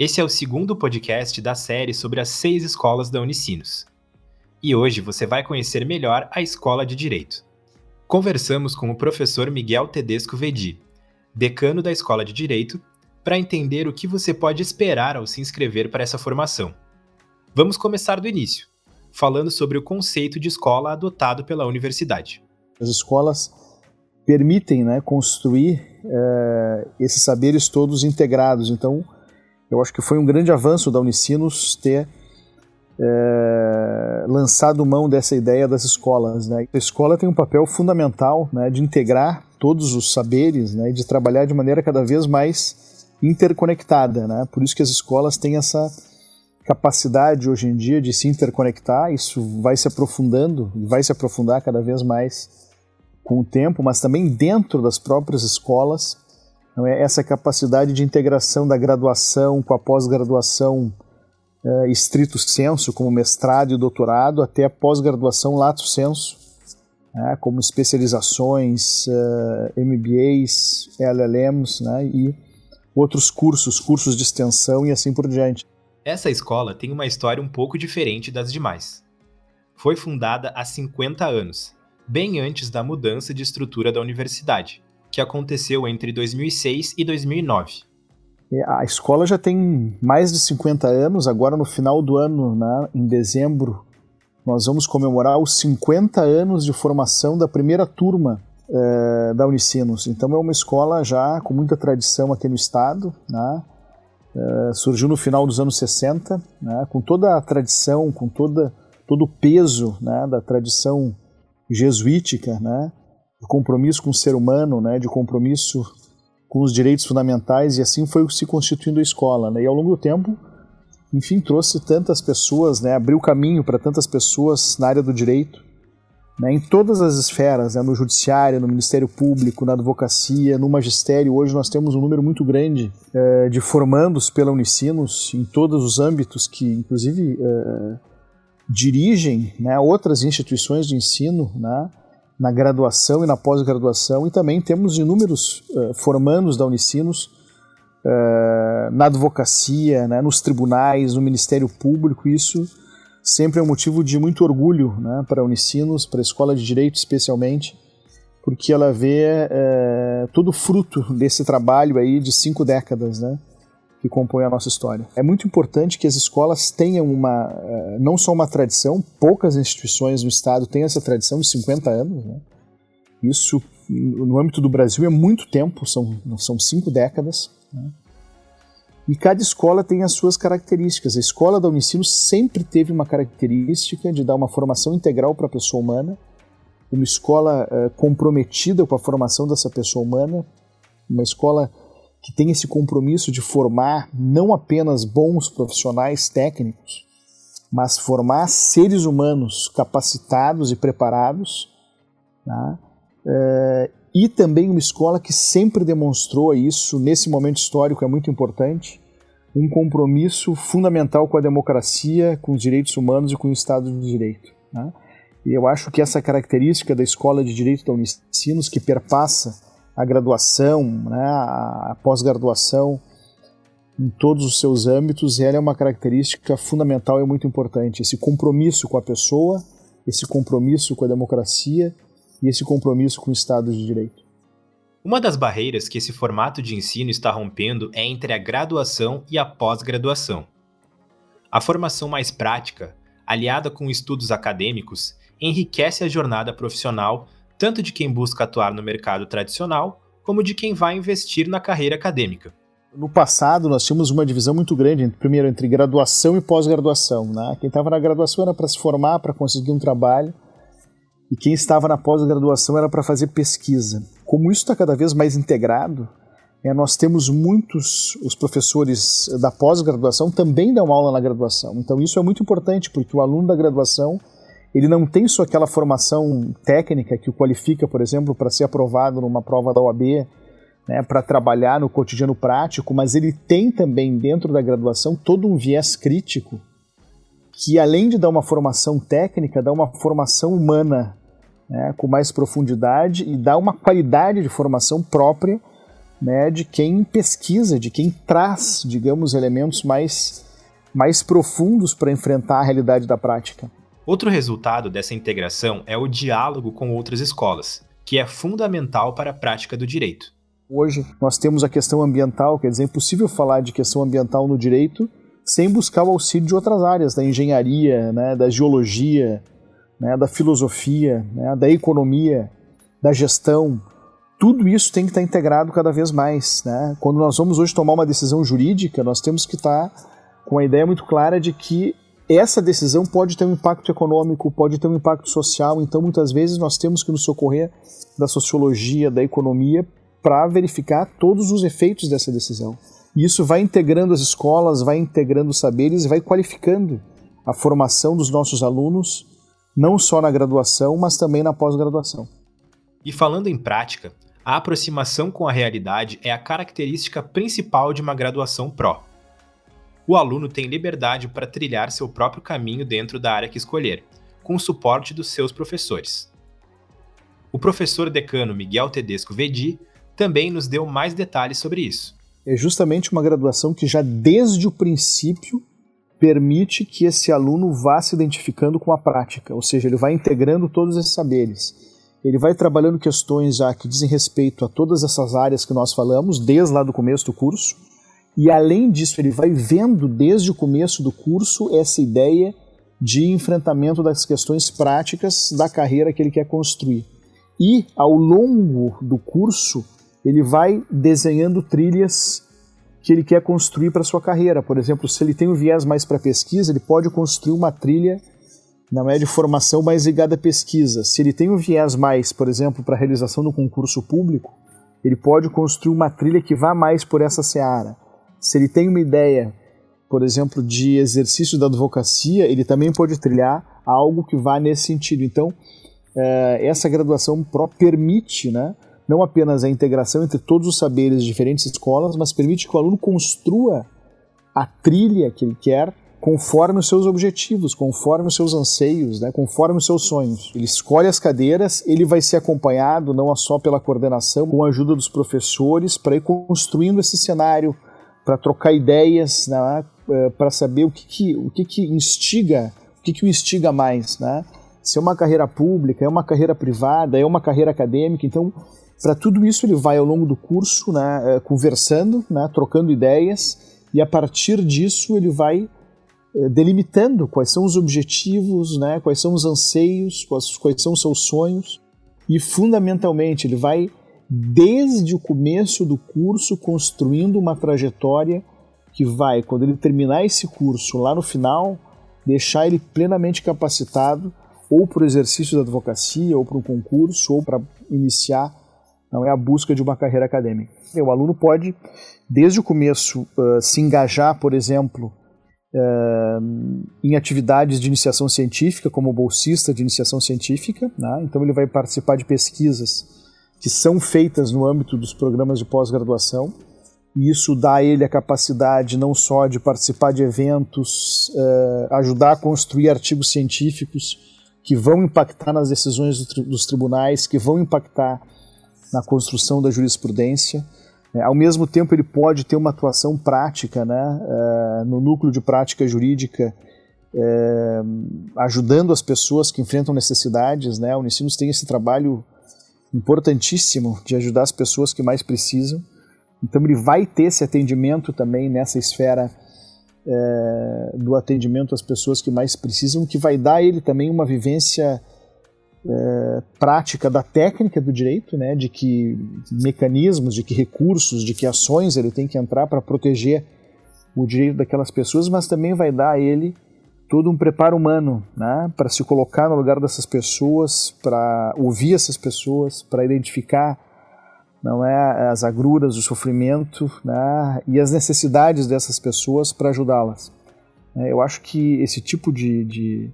Esse é o segundo podcast da série sobre as seis escolas da Unicinos. E hoje você vai conhecer melhor a Escola de Direito. Conversamos com o professor Miguel Tedesco Vedi, decano da Escola de Direito, para entender o que você pode esperar ao se inscrever para essa formação. Vamos começar do início, falando sobre o conceito de escola adotado pela universidade. As escolas permitem né, construir é, esses saberes todos integrados. Então, eu acho que foi um grande avanço da Unicinos ter é, lançado mão dessa ideia das escolas. Né? A escola tem um papel fundamental né, de integrar todos os saberes né, e de trabalhar de maneira cada vez mais interconectada. Né? Por isso que as escolas têm essa capacidade hoje em dia de se interconectar, isso vai se aprofundando e vai se aprofundar cada vez mais com o tempo, mas também dentro das próprias escolas é essa capacidade de integração da graduação com a pós-graduação é, estrito senso, como mestrado e doutorado, até a pós-graduação lato senso, né, como especializações, é, MBAs, LLMs né, e outros cursos, cursos de extensão e assim por diante. Essa escola tem uma história um pouco diferente das demais. Foi fundada há 50 anos, bem antes da mudança de estrutura da universidade que aconteceu entre 2006 e 2009. A escola já tem mais de 50 anos, agora no final do ano, né, em dezembro, nós vamos comemorar os 50 anos de formação da primeira turma eh, da Unicinos. Então é uma escola já com muita tradição aqui no estado, né, eh, surgiu no final dos anos 60, né, com toda a tradição, com toda, todo o peso né, da tradição jesuítica, né, de compromisso com o ser humano, né, de compromisso com os direitos fundamentais, e assim foi se constituindo a escola. Né? E ao longo do tempo, enfim, trouxe tantas pessoas, né, abriu caminho para tantas pessoas na área do direito, né, em todas as esferas, né, no judiciário, no Ministério Público, na advocacia, no magistério. Hoje nós temos um número muito grande eh, de formandos pela Unicinos em todos os âmbitos que, inclusive, eh, dirigem né, outras instituições de ensino, né, na graduação e na pós-graduação, e também temos inúmeros uh, formandos da Unicinos uh, na advocacia, né, nos tribunais, no Ministério Público, isso sempre é um motivo de muito orgulho né, para a Unicinos, para a Escola de Direito especialmente, porque ela vê uh, todo fruto desse trabalho aí de cinco décadas, né? Que compõem a nossa história. É muito importante que as escolas tenham uma, eh, não só uma tradição, poucas instituições no Estado têm essa tradição de 50 anos. Né? Isso, no âmbito do Brasil, é muito tempo, são, são cinco décadas. Né? E cada escola tem as suas características. A escola da Unicino sempre teve uma característica de dar uma formação integral para a pessoa humana, uma escola uh, comprometida com a formação dessa pessoa humana, uma escola que tem esse compromisso de formar não apenas bons profissionais técnicos, mas formar seres humanos capacitados e preparados, tá? é, e também uma escola que sempre demonstrou isso, nesse momento histórico é muito importante, um compromisso fundamental com a democracia, com os direitos humanos e com o Estado de Direito. Tá? E eu acho que essa característica da Escola de Direito da Unicinos, que perpassa a graduação, né, a pós-graduação, em todos os seus âmbitos, ela é uma característica fundamental e muito importante. Esse compromisso com a pessoa, esse compromisso com a democracia e esse compromisso com o Estado de Direito. Uma das barreiras que esse formato de ensino está rompendo é entre a graduação e a pós-graduação. A formação mais prática, aliada com estudos acadêmicos, enriquece a jornada profissional tanto de quem busca atuar no mercado tradicional, como de quem vai investir na carreira acadêmica. No passado, nós tínhamos uma divisão muito grande, primeiro entre graduação e pós-graduação. Né? Quem estava na graduação era para se formar, para conseguir um trabalho, e quem estava na pós-graduação era para fazer pesquisa. Como isso está cada vez mais integrado, é, nós temos muitos, os professores da pós-graduação também dão aula na graduação. Então isso é muito importante, porque o aluno da graduação ele não tem só aquela formação técnica que o qualifica, por exemplo, para ser aprovado numa prova da OAB, né, para trabalhar no cotidiano prático, mas ele tem também dentro da graduação todo um viés crítico que além de dar uma formação técnica, dá uma formação humana né, com mais profundidade e dá uma qualidade de formação própria né, de quem pesquisa, de quem traz, digamos, elementos mais, mais profundos para enfrentar a realidade da prática. Outro resultado dessa integração é o diálogo com outras escolas, que é fundamental para a prática do direito. Hoje nós temos a questão ambiental, quer dizer, é impossível falar de questão ambiental no direito sem buscar o auxílio de outras áreas, da engenharia, né, da geologia, né, da filosofia, né, da economia, da gestão. Tudo isso tem que estar integrado cada vez mais. Né? Quando nós vamos hoje tomar uma decisão jurídica, nós temos que estar com a ideia muito clara de que essa decisão pode ter um impacto econômico, pode ter um impacto social, então muitas vezes nós temos que nos socorrer da sociologia, da economia, para verificar todos os efeitos dessa decisão. E isso vai integrando as escolas, vai integrando os saberes e vai qualificando a formação dos nossos alunos, não só na graduação, mas também na pós-graduação. E falando em prática, a aproximação com a realidade é a característica principal de uma graduação pró. O aluno tem liberdade para trilhar seu próprio caminho dentro da área que escolher, com o suporte dos seus professores. O professor decano Miguel Tedesco Vedi também nos deu mais detalhes sobre isso é justamente uma graduação que já desde o princípio permite que esse aluno vá se identificando com a prática, ou seja, ele vai integrando todos esses saberes. Ele vai trabalhando questões já que dizem respeito a todas essas áreas que nós falamos, desde lá do começo do curso, e além disso, ele vai vendo desde o começo do curso essa ideia de enfrentamento das questões práticas da carreira que ele quer construir. E ao longo do curso, ele vai desenhando trilhas que ele quer construir para sua carreira. Por exemplo, se ele tem um viés mais para pesquisa, ele pode construir uma trilha na média de formação mais ligada à pesquisa. Se ele tem um viés mais, por exemplo, para a realização do concurso público, ele pode construir uma trilha que vá mais por essa seara. Se ele tem uma ideia, por exemplo, de exercício da advocacia, ele também pode trilhar algo que vá nesse sentido. Então, eh, essa graduação pró permite, né, não apenas a integração entre todos os saberes de diferentes escolas, mas permite que o aluno construa a trilha que ele quer conforme os seus objetivos, conforme os seus anseios, né, conforme os seus sonhos. Ele escolhe as cadeiras, ele vai ser acompanhado não só pela coordenação, com a ajuda dos professores, para ir construindo esse cenário, para trocar ideias, né, eh, para saber o que, que, o que, que instiga, o que, que o instiga mais, né? Se é uma carreira pública, é uma carreira privada, é uma carreira acadêmica, então para tudo isso, ele vai ao longo do curso né, eh, conversando, né, trocando ideias, e a partir disso ele vai eh, delimitando quais são os objetivos, né, quais são os anseios, quais, quais são os seus sonhos, e fundamentalmente ele vai, desde o começo do curso, construindo uma trajetória que vai, quando ele terminar esse curso, lá no final, deixar ele plenamente capacitado ou para o exercício da advocacia, ou para um concurso, ou para iniciar não é a busca de uma carreira acadêmica. O aluno pode, desde o começo, uh, se engajar, por exemplo, uh, em atividades de iniciação científica, como bolsista de iniciação científica. Né? Então, ele vai participar de pesquisas que são feitas no âmbito dos programas de pós-graduação. E isso dá a ele a capacidade não só de participar de eventos, uh, ajudar a construir artigos científicos que vão impactar nas decisões dos tribunais, que vão impactar na construção da jurisprudência. É, ao mesmo tempo, ele pode ter uma atuação prática né, é, no núcleo de prática jurídica, ajudando as pessoas que enfrentam necessidades. Né? O Unicinos tem esse trabalho importantíssimo de ajudar as pessoas que mais precisam. Então, ele vai ter esse atendimento também nessa esfera é, do atendimento às pessoas que mais precisam, que vai dar ele também uma vivência é, prática da técnica do direito, né, de que mecanismos, de que recursos, de que ações ele tem que entrar para proteger o direito daquelas pessoas, mas também vai dar a ele todo um preparo humano, né, para se colocar no lugar dessas pessoas, para ouvir essas pessoas, para identificar não é as agruras, o sofrimento né, e as necessidades dessas pessoas para ajudá-las. É, eu acho que esse tipo de, de,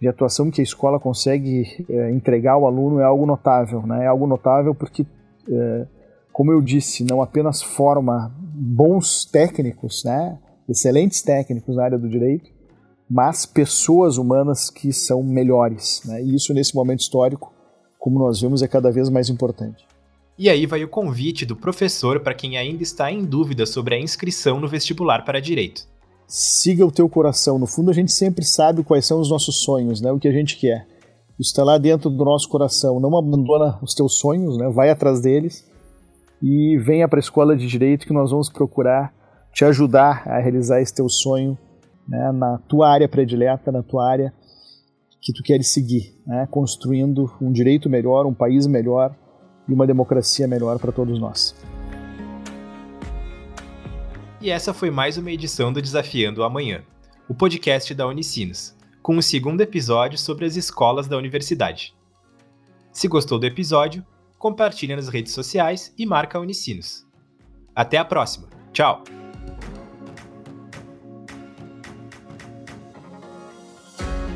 de, atuação que a escola consegue é, entregar ao aluno é algo notável. Né? É algo notável porque, é, como eu disse, não apenas forma bons técnicos, né, excelentes técnicos na área do direito, mas pessoas humanas que são melhores. Né? E isso, nesse momento histórico, como nós vemos, é cada vez mais importante. E aí vai o convite do professor para quem ainda está em dúvida sobre a inscrição no vestibular para direito. Siga o teu coração. No fundo, a gente sempre sabe quais são os nossos sonhos, né? o que a gente quer. Isso está lá dentro do nosso coração. Não abandona os teus sonhos, né? vai atrás deles e venha para a escola de direito que nós vamos procurar te ajudar a realizar esse teu sonho né? na tua área predileta, na tua área que tu queres seguir, né? construindo um direito melhor, um país melhor e uma democracia melhor para todos nós. E essa foi mais uma edição do Desafiando o Amanhã, o podcast da Unicinos, com o segundo episódio sobre as escolas da universidade. Se gostou do episódio, compartilhe nas redes sociais e marca a Unicinos. Até a próxima. Tchau!